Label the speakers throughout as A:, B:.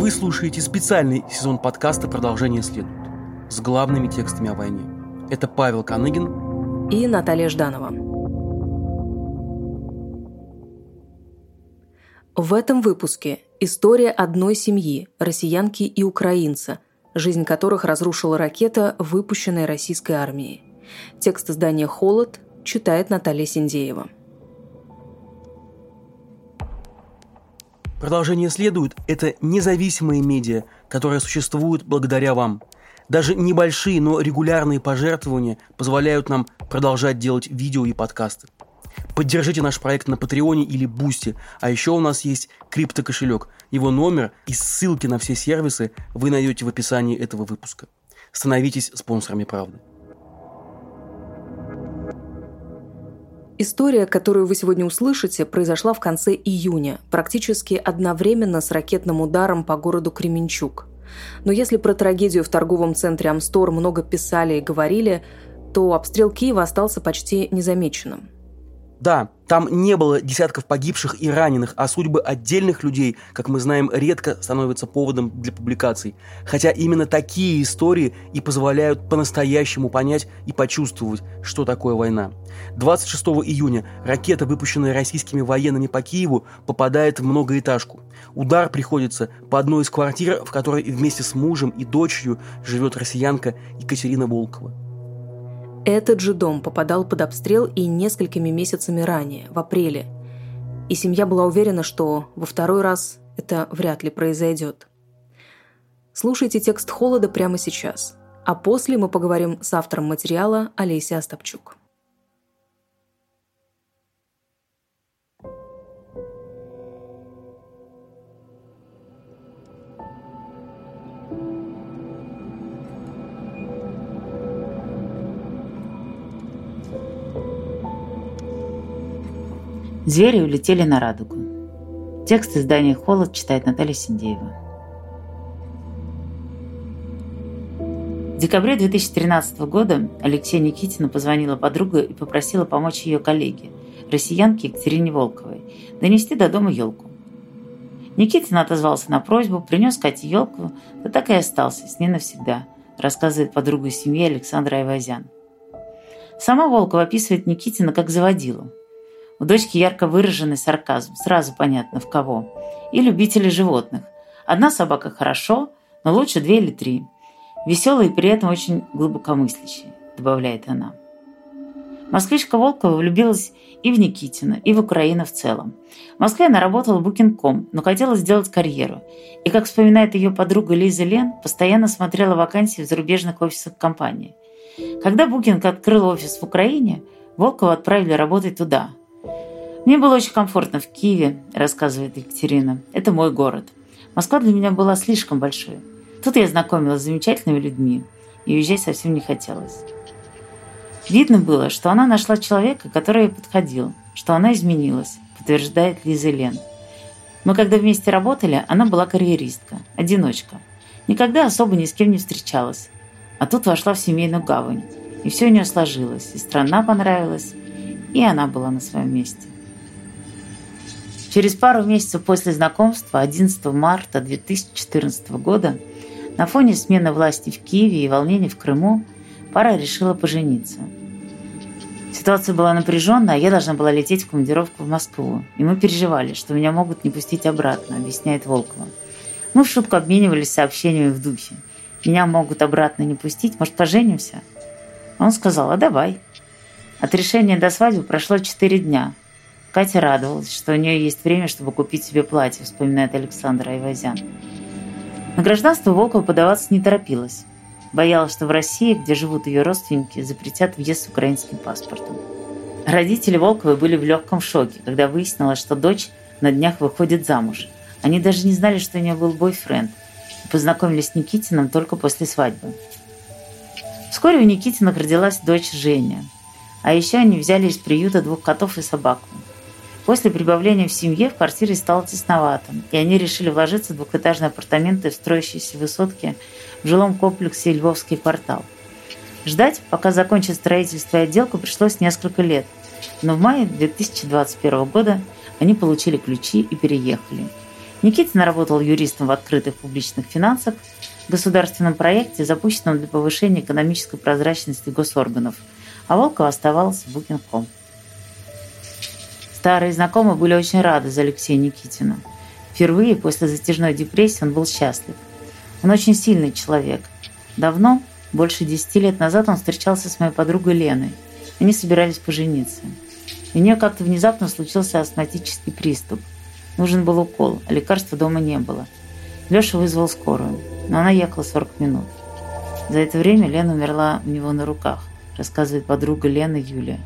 A: Вы слушаете специальный сезон подкаста «Продолжение следует» с главными текстами о войне. Это Павел Каныгин
B: и Наталья Жданова. В этом выпуске история одной семьи, россиянки и украинца, жизнь которых разрушила ракета, выпущенная российской армией. Текст издания «Холод» читает Наталья Синдеева.
A: Продолжение следует – это независимые медиа, которые существуют благодаря вам. Даже небольшие, но регулярные пожертвования позволяют нам продолжать делать видео и подкасты. Поддержите наш проект на Патреоне или Бусти, а еще у нас есть криптокошелек. Его номер и ссылки на все сервисы вы найдете в описании этого выпуска. Становитесь спонсорами правды.
B: История, которую вы сегодня услышите, произошла в конце июня, практически одновременно с ракетным ударом по городу Кременчук. Но если про трагедию в торговом центре Амстор много писали и говорили, то обстрел Киева остался почти незамеченным.
A: Да, там не было десятков погибших и раненых, а судьбы отдельных людей, как мы знаем, редко становятся поводом для публикаций. Хотя именно такие истории и позволяют по-настоящему понять и почувствовать, что такое война. 26 июня ракета, выпущенная российскими военными по Киеву, попадает в многоэтажку. Удар приходится по одной из квартир, в которой вместе с мужем и дочерью живет россиянка Екатерина Волкова.
B: Этот же дом попадал под обстрел и несколькими месяцами ранее, в апреле. И семья была уверена, что во второй раз это вряд ли произойдет. Слушайте текст «Холода» прямо сейчас. А после мы поговорим с автором материала Олесей Остапчук.
C: Звери улетели на радугу. Текст издания «Холод» читает Наталья Синдеева. В декабре 2013 года Алексея Никитина позвонила подруга и попросила помочь ее коллеге, россиянке Екатерине Волковой, донести до дома елку. Никитин отозвался на просьбу, принес Кате елку, да так и остался с ней навсегда, рассказывает подруга семьи Александра Айвазян. Сама Волкова описывает Никитина как заводилу. У дочки ярко выраженный сарказм, сразу понятно в кого. И любители животных. Одна собака хорошо, но лучше две или три. Веселые и при этом очень глубокомыслящие, добавляет она. Москвичка Волкова влюбилась и в Никитина, и в Украину в целом. В Москве она работала букинком, но хотела сделать карьеру. И, как вспоминает ее подруга Лиза Лен, постоянно смотрела вакансии в зарубежных офисах компании. Когда Букинг открыл офис в Украине, Волкова отправили работать туда – мне было очень комфортно в Киеве, рассказывает Екатерина. Это мой город. Москва для меня была слишком большой. Тут я знакомилась с замечательными людьми, и уезжать совсем не хотелось. Видно было, что она нашла человека, который ей подходил, что она изменилась, подтверждает Лиза Лен. Мы когда вместе работали, она была карьеристка, одиночка. Никогда особо ни с кем не встречалась. А тут вошла в семейную гавань. И все у нее сложилось. И страна понравилась, и она была на своем месте. Через пару месяцев после знакомства, 11 марта 2014 года, на фоне смены власти в Киеве и волнений в Крыму, пара решила пожениться. Ситуация была напряженная, а я должна была лететь в командировку в Москву. И мы переживали, что меня могут не пустить обратно, объясняет Волкова. Мы в шутку обменивались сообщениями в духе. Меня могут обратно не пустить, может, поженимся? Он сказал, а давай. От решения до свадьбы прошло четыре дня. Катя радовалась, что у нее есть время, чтобы купить себе платье, вспоминает Александра Айвазян. На гражданство Волкова подаваться не торопилась. Боялась, что в России, где живут ее родственники, запретят въезд с украинским паспортом. Родители Волковой были в легком шоке, когда выяснилось, что дочь на днях выходит замуж. Они даже не знали, что у нее был бойфренд. И познакомились с Никитином только после свадьбы. Вскоре у Никитиных родилась дочь Женя. А еще они взяли из приюта двух котов и собаку. После прибавления в семье в квартире стало тесновато, и они решили вложиться в двухэтажные апартаменты в строящейся высотке в жилом комплексе «Львовский квартал». Ждать, пока закончат строительство и отделку, пришлось несколько лет. Но в мае 2021 года они получили ключи и переехали. Никитин работал юристом в открытых публичных финансах, государственном проекте, запущенном для повышения экономической прозрачности госорганов, а Волкова оставалась в Booking.com. Старые знакомые были очень рады за Алексея Никитина. Впервые после затяжной депрессии он был счастлив. Он очень сильный человек. Давно, больше десяти лет назад, он встречался с моей подругой Леной. Они собирались пожениться. У нее как-то внезапно случился астматический приступ. Нужен был укол, а лекарства дома не было. Леша вызвал скорую, но она ехала 40 минут. За это время Лена умерла у него на руках, рассказывает подруга Лены Юлия.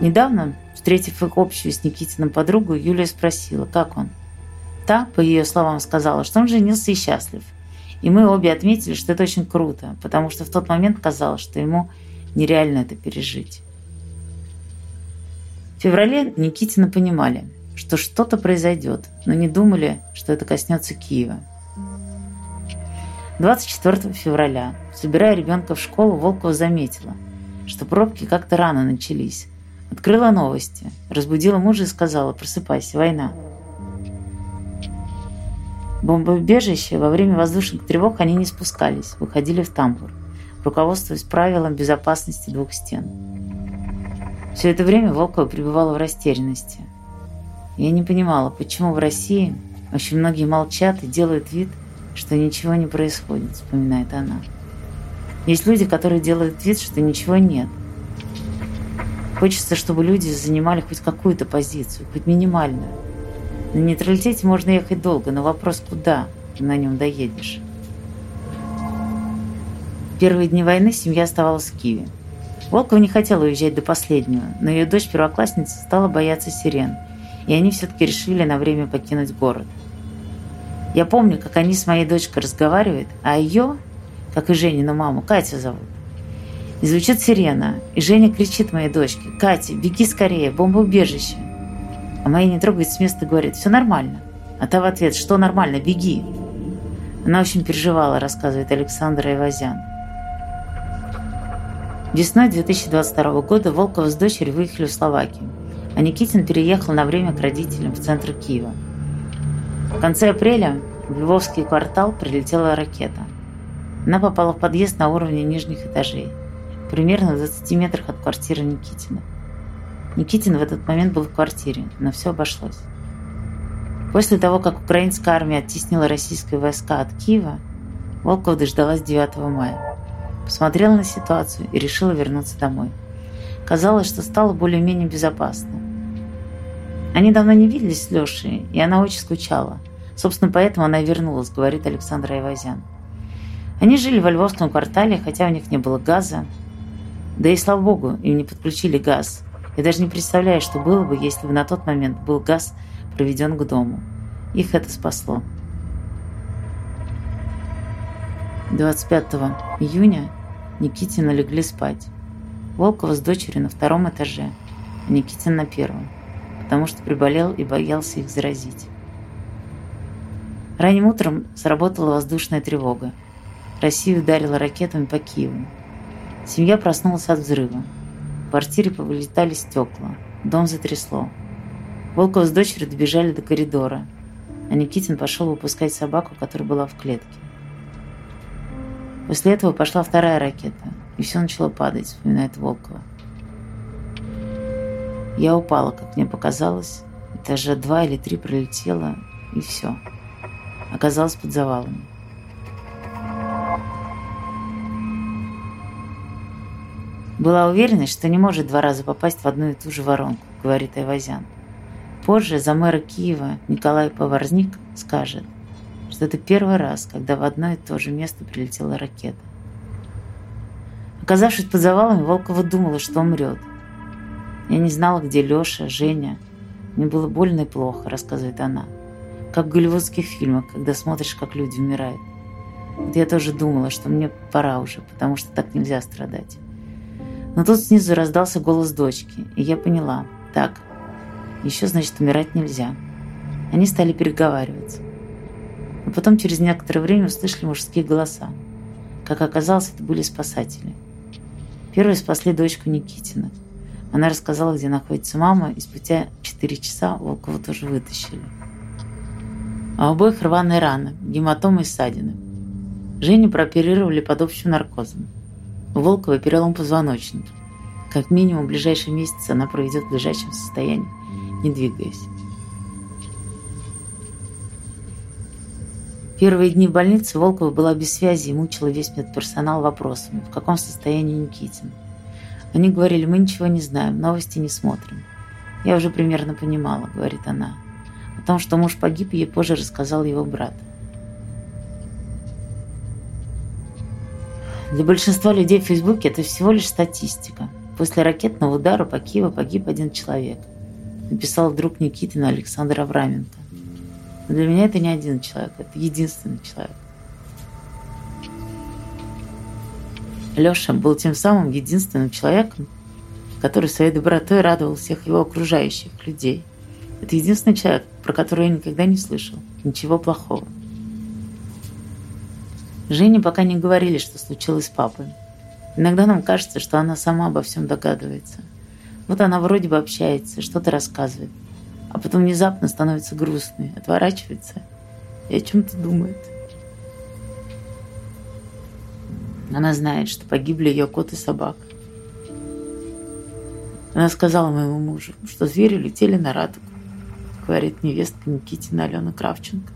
C: Недавно, встретив их общую с Никитиным подругу, Юлия спросила, как он. Та, по ее словам, сказала, что он женился и счастлив. И мы обе отметили, что это очень круто, потому что в тот момент казалось, что ему нереально это пережить. В феврале Никитина понимали, что что-то произойдет, но не думали, что это коснется Киева. 24 февраля, собирая ребенка в школу, Волкова заметила, что пробки как-то рано начались. Открыла новости, разбудила мужа и сказала «Просыпайся, война». Бомбоубежище во время воздушных тревог они не спускались, выходили в тамбур, руководствуясь правилом безопасности двух стен. Все это время Волкова пребывала в растерянности. Я не понимала, почему в России очень многие молчат и делают вид, что ничего не происходит, вспоминает она. Есть люди, которые делают вид, что ничего нет. Хочется, чтобы люди занимали хоть какую-то позицию, хоть минимальную. На нейтралитете можно ехать долго, но вопрос куда на нем доедешь. В первые дни войны семья оставалась в Киеве. Волкова не хотела уезжать до последнего, но ее дочь-первоклассница стала бояться сирен, и они все-таки решили на время покинуть город. Я помню, как они с моей дочкой разговаривают, а ее, как и Женину маму, Катя зовут. И звучит сирена, и Женя кричит моей дочке, «Катя, беги скорее, бомбоубежище!» А моя не трогает с места и говорит, «Все нормально». А та в ответ, «Что нормально? Беги!» Она очень переживала, рассказывает Александра Ивазян. Весной 2022 года Волкова с дочерью выехали в Словакию, а Никитин переехал на время к родителям в центр Киева. В конце апреля в Львовский квартал прилетела ракета. Она попала в подъезд на уровне нижних этажей, примерно в 20 метрах от квартиры Никитина. Никитин в этот момент был в квартире, но все обошлось. После того, как украинская армия оттеснила российские войска от Киева, Волкова дождалась 9 мая посмотрела на ситуацию и решила вернуться домой. Казалось, что стало более-менее безопасно. Они давно не виделись с Лешей, и она очень скучала. Собственно, поэтому она и вернулась, говорит Александр Айвазян. Они жили во Львовском квартале, хотя у них не было газа. Да и слава богу, им не подключили газ. Я даже не представляю, что было бы, если бы на тот момент был газ проведен к дому. Их это спасло. 25 июня Никитина легли спать. Волкова с дочерью на втором этаже, а Никитин на первом, потому что приболел и боялся их заразить. Ранним утром сработала воздушная тревога. Россия ударила ракетами по Киеву. Семья проснулась от взрыва. В квартире повылетали стекла. Дом затрясло. Волкова с дочерью добежали до коридора, а Никитин пошел выпускать собаку, которая была в клетке. После этого пошла вторая ракета, и все начало падать, вспоминает Волкова. Я упала, как мне показалось, этажа два или три пролетела, и все. Оказалась под завалами. Была уверена, что не может два раза попасть в одну и ту же воронку, говорит Айвазян. Позже за мэра Киева Николай Поварзник скажет, что это первый раз, когда в одно и то же место прилетела ракета. Оказавшись под завалами, Волкова думала, что умрет. Я не знала, где Леша, Женя. Мне было больно и плохо, рассказывает она. Как в голливудских фильмах, когда смотришь, как люди умирают. Вот я тоже думала, что мне пора уже, потому что так нельзя страдать. Но тут снизу раздался голос дочки, и я поняла. Так, еще, значит, умирать нельзя. Они стали переговариваться. Но потом через некоторое время услышали мужские голоса. Как оказалось, это были спасатели. Первые спасли дочку Никитина. Она рассказала, где находится мама, и спустя 4 часа Волкова тоже вытащили. А у обоих рваные раны, гематомы и ссадины. Женю прооперировали под общим наркозом. Волкова перелом позвоночника. Как минимум, ближайший месяц она проведет в лежачем состоянии, не двигаясь. Первые дни в больнице Волкова была без связи и мучила весь медперсонал вопросами, в каком состоянии Никитин. Они говорили, мы ничего не знаем, новости не смотрим. Я уже примерно понимала, говорит она. О том, что муж погиб, ей позже рассказал его брат. Для большинства людей в Фейсбуке это всего лишь статистика. После ракетного удара по Киеву погиб один человек. Написал друг Никитина Александр Авраменко. Но для меня это не один человек, это единственный человек. Леша был тем самым единственным человеком, который своей добротой радовал всех его окружающих людей. Это единственный человек, про которого я никогда не слышал. Ничего плохого. Жене пока не говорили, что случилось с папой. Иногда нам кажется, что она сама обо всем догадывается. Вот она вроде бы общается, что-то рассказывает, а потом внезапно становится грустной, отворачивается и о чем-то думает. Она знает, что погибли ее кот и собака. Она сказала моему мужу, что звери летели на радугу, говорит невестка Никитина Алена Кравченко.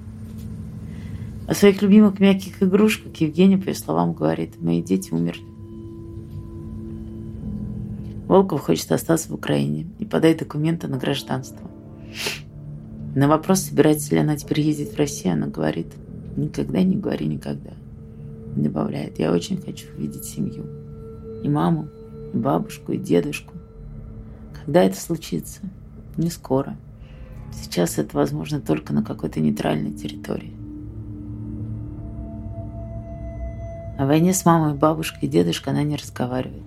C: О своих любимых мягких игрушках Евгения, по ее словам, говорит, мои дети умерли. Волков хочет остаться в Украине и подать документы на гражданство. На вопрос, собирается ли она теперь ездить в Россию, она говорит, никогда не говори никогда. Добавляет, я очень хочу увидеть семью. И маму, и бабушку, и дедушку. Когда это случится? Не скоро. Сейчас это возможно только на какой-то нейтральной территории. О войне с мамой, бабушкой и дедушкой она не разговаривает.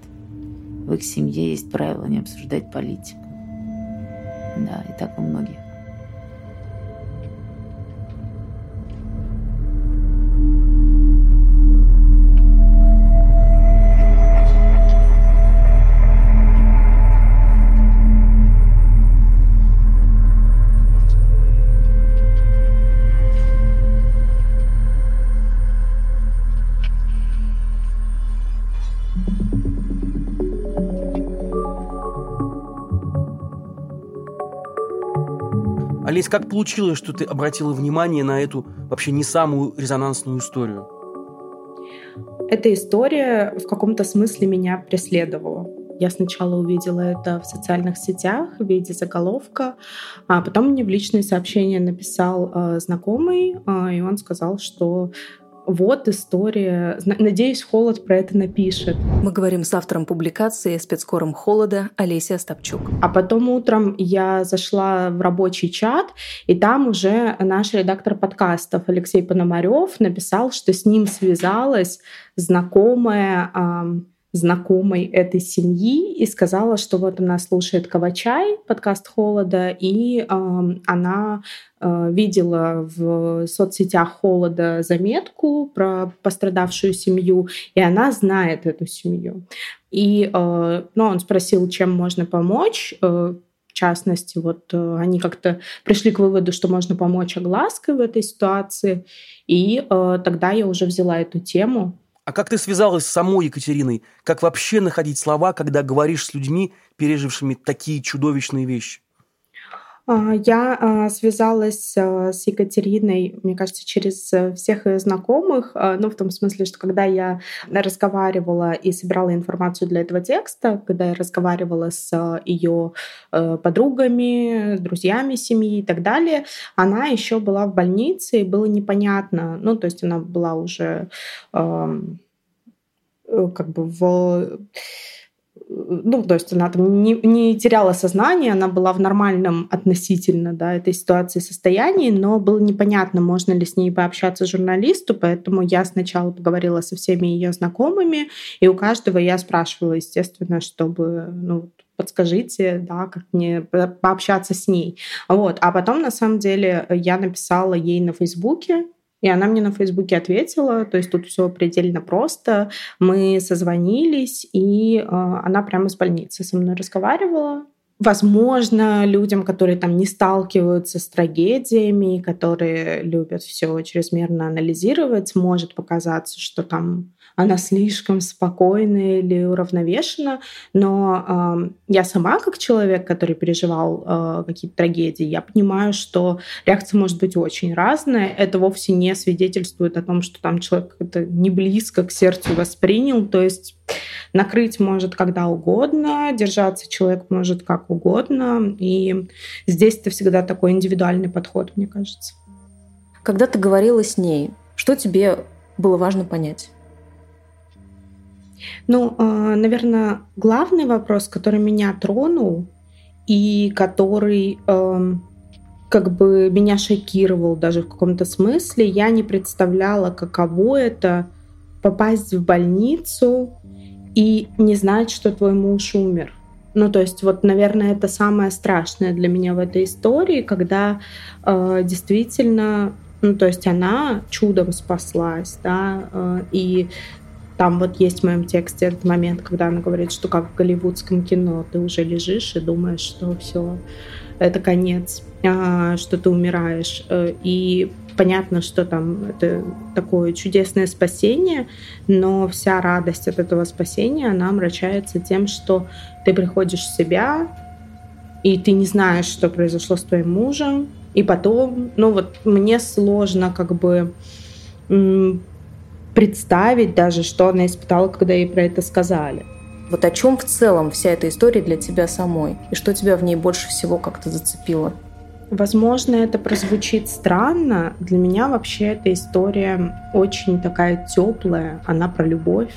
C: В их семье есть правило не обсуждать политику. Да, и так у многих.
A: Олесь, как получилось, что ты обратила внимание на эту вообще не самую резонансную историю?
D: Эта история в каком-то смысле меня преследовала. Я сначала увидела это в социальных сетях в виде заголовка, а потом мне в личные сообщения написал э, знакомый, э, и он сказал, что вот история. Надеюсь, Холод про это напишет.
B: Мы говорим с автором публикации «Спецкором Холода» Олеся Остапчук.
D: А потом утром я зашла в рабочий чат, и там уже наш редактор подкастов Алексей Пономарев написал, что с ним связалась знакомая знакомой этой семьи и сказала, что вот она слушает Кавачай, подкаст Холода, и э, она э, видела в соцсетях Холода заметку про пострадавшую семью, и она знает эту семью. И э, ну, он спросил, чем можно помочь. Э, в частности, вот э, они как-то пришли к выводу, что можно помочь оглаской в этой ситуации. И э, тогда я уже взяла эту тему
A: а как ты связалась с самой Екатериной? Как вообще находить слова, когда говоришь с людьми, пережившими такие чудовищные вещи?
D: А, я а, связалась а, с Екатериной, мне кажется, через э, всех ее знакомых, ну, в том смысле, что когда я разговаривала и собирала информацию для этого текста, когда я разговаривала с ее э, подругами, друзьями семьи и так далее, она еще была в больнице, и было непонятно, ну, то есть она была уже э, как бы в ну, то есть она там не, не теряла сознание, она была в нормальном относительно да, этой ситуации состоянии, но было непонятно, можно ли с ней пообщаться журналисту, поэтому я сначала поговорила со всеми ее знакомыми, и у каждого я спрашивала, естественно, чтобы ну, подскажите, да, как мне пообщаться с ней. Вот. А потом, на самом деле, я написала ей на Фейсбуке, и она мне на Фейсбуке ответила, то есть тут все предельно просто. Мы созвонились, и э, она прямо с больницы со мной разговаривала. Возможно, людям, которые там не сталкиваются с трагедиями, которые любят все чрезмерно анализировать, может показаться, что там она слишком спокойна или уравновешена, но э, я сама как человек, который переживал э, какие-то трагедии, я понимаю, что реакция может быть очень разная. Это вовсе не свидетельствует о том, что там человек это не близко к сердцу воспринял, то есть накрыть может когда угодно, держаться человек может как угодно, и здесь это всегда такой индивидуальный подход, мне кажется.
B: Когда ты говорила с ней, что тебе было важно понять?
D: Ну, а, наверное, главный вопрос, который меня тронул и который эм, как бы меня шокировал даже в каком-то смысле, я не представляла, каково это попасть в больницу и не знать, что твой муж умер. Ну, то есть, вот, наверное, это самое страшное для меня в этой истории, когда э, действительно, ну, то есть она чудом спаслась, да, э, и там вот есть в моем тексте этот момент, когда она говорит, что как в голливудском кино ты уже лежишь и думаешь, что все, это конец, а, что ты умираешь. Э, и понятно, что там это такое чудесное спасение, но вся радость от этого спасения, она омрачается тем, что ты приходишь в себя, и ты не знаешь, что произошло с твоим мужем, и потом, ну вот мне сложно как бы представить даже, что она испытала, когда ей про это сказали.
B: Вот о чем в целом вся эта история для тебя самой? И что тебя в ней больше всего как-то зацепило?
D: Возможно, это прозвучит странно. Для меня вообще эта история очень такая теплая. Она про любовь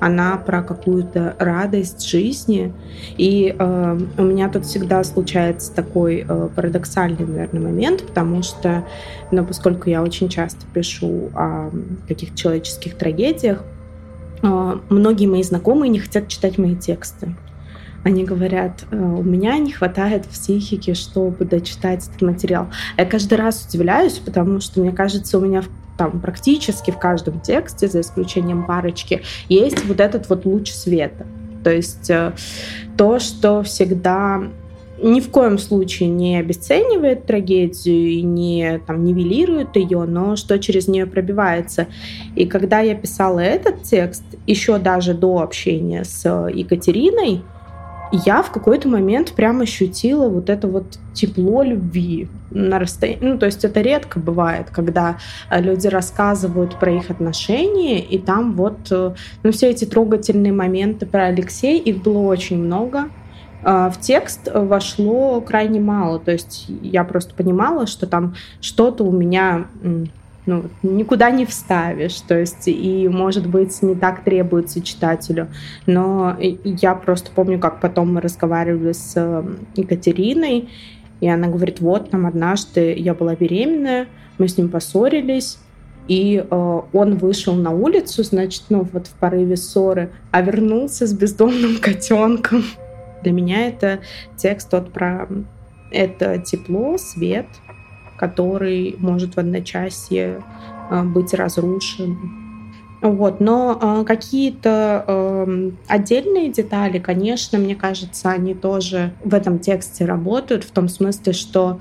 D: она про какую-то радость жизни. И э, у меня тут всегда случается такой э, парадоксальный, наверное, момент, потому что, ну, поскольку я очень часто пишу о каких-то человеческих трагедиях, э, многие мои знакомые не хотят читать мои тексты. Они говорят, «Э, у меня не хватает психики, чтобы дочитать этот материал. Я каждый раз удивляюсь, потому что, мне кажется, у меня там практически в каждом тексте, за исключением парочки, есть вот этот вот луч света. То есть э, то, что всегда ни в коем случае не обесценивает трагедию и не там, нивелирует ее, но что через нее пробивается. И когда я писала этот текст, еще даже до общения с Екатериной, я в какой-то момент прям ощутила вот это вот тепло любви на расстоянии. Ну, то есть это редко бывает, когда э, люди рассказывают про их отношения, и там вот, э, ну, все эти трогательные моменты про Алексея, их было очень много. А, в текст вошло крайне мало, то есть я просто понимала, что там что-то у меня ну, никуда не вставишь, то есть и, может быть, не так требуется читателю. Но я просто помню, как потом мы разговаривали с эм, Екатериной, и она говорит, вот, там однажды я была беременная, мы с ним поссорились, и э, он вышел на улицу, значит, ну вот в порыве ссоры, а вернулся с бездомным котенком. Для меня это текст тот про это тепло, свет, который может в одночасье э, быть разрушен. Вот, но э, какие-то э, отдельные детали, конечно, мне кажется, они тоже в этом тексте работают, в том смысле, что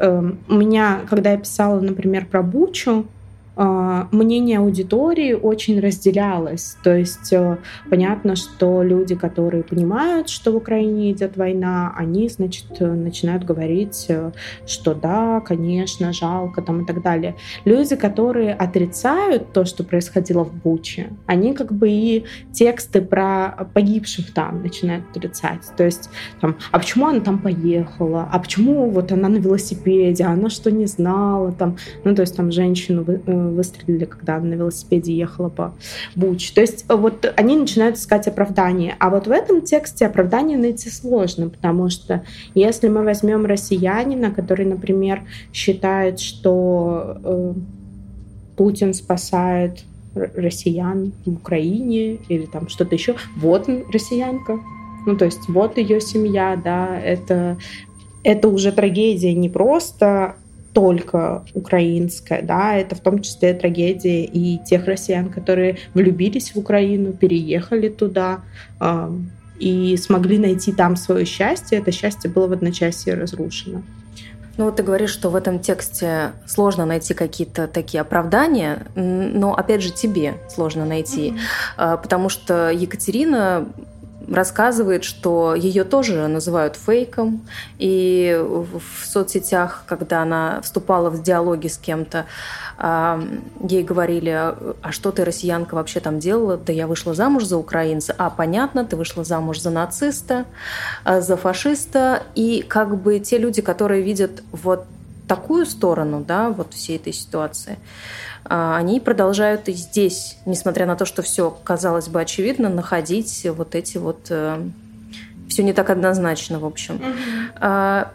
D: э, у меня, когда я писала, например, про Бучу, а, мнение аудитории очень разделялось. То есть э, понятно, что люди, которые понимают, что в Украине идет война, они, значит, начинают говорить, э, что да, конечно, жалко там и так далее. Люди, которые отрицают то, что происходило в Буче, они как бы и тексты про погибших там начинают отрицать. То есть там, а почему она там поехала? А почему вот она на велосипеде? А она что не знала? Там, ну, то есть там женщину э, выстрелили, когда на велосипеде ехала по Буч. То есть э, вот они начинают искать оправдание. А вот в этом тексте оправдание найти сложно, потому что если мы возьмем россиянина, который, например, считает, что э, Путин спасает россиян в Украине или там что-то еще, вот россиянка, ну, то есть вот ее семья, да, это, это уже трагедия не просто только украинская, да, это в том числе трагедия и тех россиян, которые влюбились в Украину, переехали туда, и смогли найти там свое счастье, это счастье было в одночасье разрушено.
B: Ну, вот ты говоришь, что в этом тексте сложно найти какие-то такие оправдания, но, опять же, тебе сложно найти, mm-hmm. потому что Екатерина рассказывает, что ее тоже называют фейком, и в соцсетях, когда она вступала в диалоги с кем-то, ей говорили, а что ты, россиянка, вообще там делала? Да я вышла замуж за украинца. А, понятно, ты вышла замуж за нациста, а, за фашиста. И как бы те люди, которые видят вот такую сторону, да, вот всей этой ситуации, они продолжают и здесь, несмотря на то, что все казалось бы очевидно, находить вот эти вот... Э, все не так однозначно, в общем. Угу.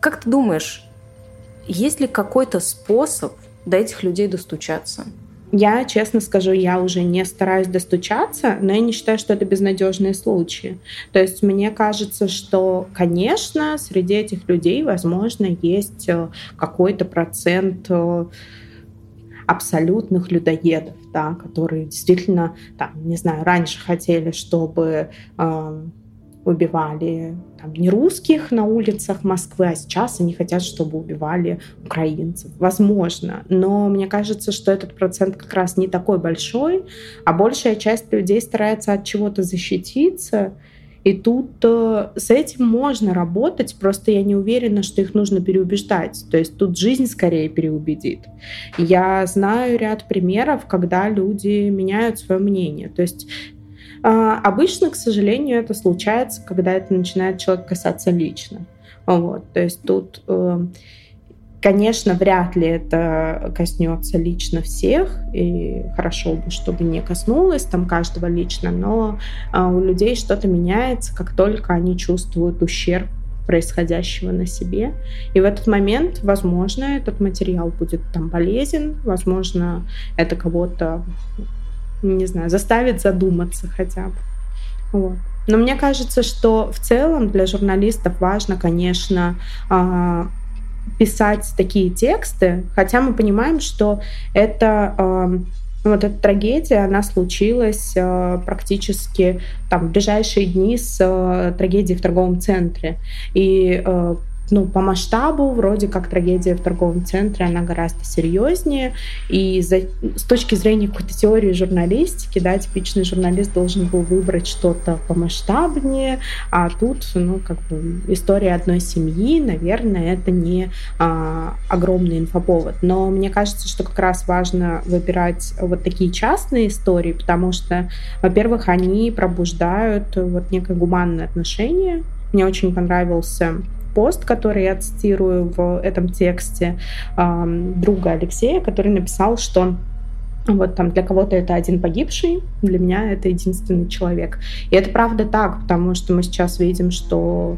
B: Как ты думаешь, есть ли какой-то способ до этих людей достучаться?
D: Я, честно скажу, я уже не стараюсь достучаться, но я не считаю, что это безнадежные случаи. То есть мне кажется, что, конечно, среди этих людей, возможно, есть э, какой-то процент э, абсолютных людоедов, да, которые действительно, там, не знаю, раньше хотели, чтобы э, убивали там, не русских на улицах Москвы, а сейчас они хотят, чтобы убивали украинцев. Возможно. Но мне кажется, что этот процент как раз не такой большой, а большая часть людей старается от чего-то защититься и тут э, с этим можно работать, просто я не уверена, что их нужно переубеждать. То есть тут жизнь скорее переубедит. Я знаю ряд примеров, когда люди меняют свое мнение. То есть э, обычно, к сожалению, это случается, когда это начинает человек касаться лично. Вот, то есть тут э, Конечно, вряд ли это коснется лично всех, и хорошо бы, чтобы не коснулось там каждого лично, но а, у людей что-то меняется, как только они чувствуют ущерб происходящего на себе. И в этот момент, возможно, этот материал будет там полезен, возможно, это кого-то, не знаю, заставит задуматься хотя бы. Вот. Но мне кажется, что в целом для журналистов важно, конечно, а, писать такие тексты, хотя мы понимаем, что это э, вот эта трагедия, она случилась э, практически там в ближайшие дни с э, трагедией в торговом центре. И э, ну, по масштабу вроде как трагедия в торговом центре, она гораздо серьезнее. И за, с точки зрения какой-то теории журналистики, да, типичный журналист должен был выбрать что-то помасштабнее, а тут, ну, как бы история одной семьи, наверное, это не а, огромный инфоповод. Но мне кажется, что как раз важно выбирать вот такие частные истории, потому что, во-первых, они пробуждают вот некое гуманное отношение. Мне очень понравился пост, который я цитирую в этом тексте друга Алексея, который написал, что вот там для кого-то это один погибший, для меня это единственный человек. И это правда так, потому что мы сейчас видим, что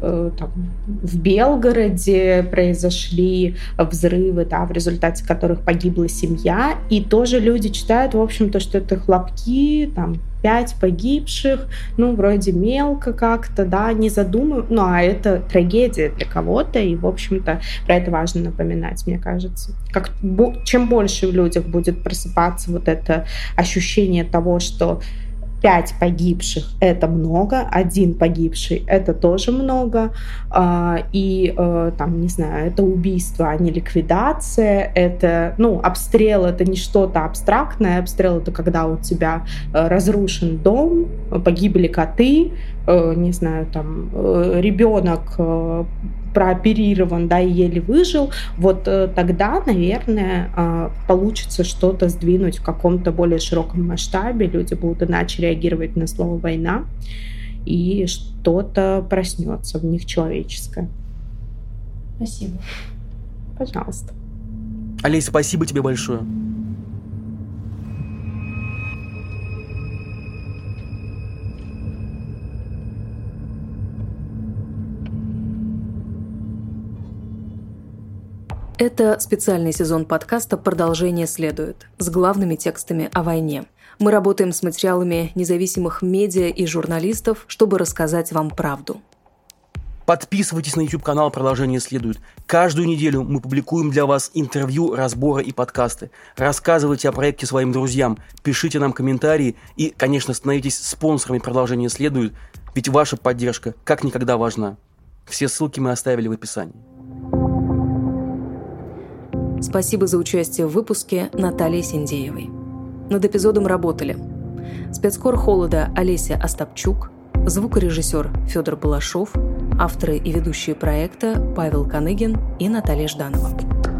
D: там, в Белгороде произошли взрывы, да, в результате которых погибла семья, и тоже люди читают, в общем-то, что это хлопки, там, пять погибших, ну, вроде мелко как-то, да, не задумывают, ну, а это трагедия для кого-то, и, в общем-то, про это важно напоминать, мне кажется. Как, чем больше в людях будет просыпаться вот это ощущение того, что пять погибших – это много, один погибший – это тоже много, а, и, э, там, не знаю, это убийство, а не ликвидация, это, ну, обстрел – это не что-то абстрактное, обстрел – это когда у тебя э, разрушен дом, погибли коты, э, не знаю, там, ребенок прооперирован, да, и еле выжил, вот э, тогда, наверное, э, получится что-то сдвинуть в каком-то более широком масштабе, люди будут иначе реагировать на слово «война», и что-то проснется в них человеческое.
B: Спасибо.
D: Пожалуйста.
A: Олеся, спасибо тебе большое.
B: Это специальный сезон подкаста «Продолжение следует» с главными текстами о войне. Мы работаем с материалами независимых медиа и журналистов, чтобы рассказать вам правду.
A: Подписывайтесь на YouTube-канал «Продолжение следует». Каждую неделю мы публикуем для вас интервью, разборы и подкасты. Рассказывайте о проекте своим друзьям, пишите нам комментарии и, конечно, становитесь спонсорами «Продолжение следует», ведь ваша поддержка как никогда важна. Все ссылки мы оставили в описании.
B: Спасибо за участие в выпуске Наталье Синдеевой. Над эпизодом работали спецкор «Холода» Олеся Остапчук, звукорежиссер Федор Балашов – Авторы и ведущие проекта Павел Каныгин и Наталья Жданова.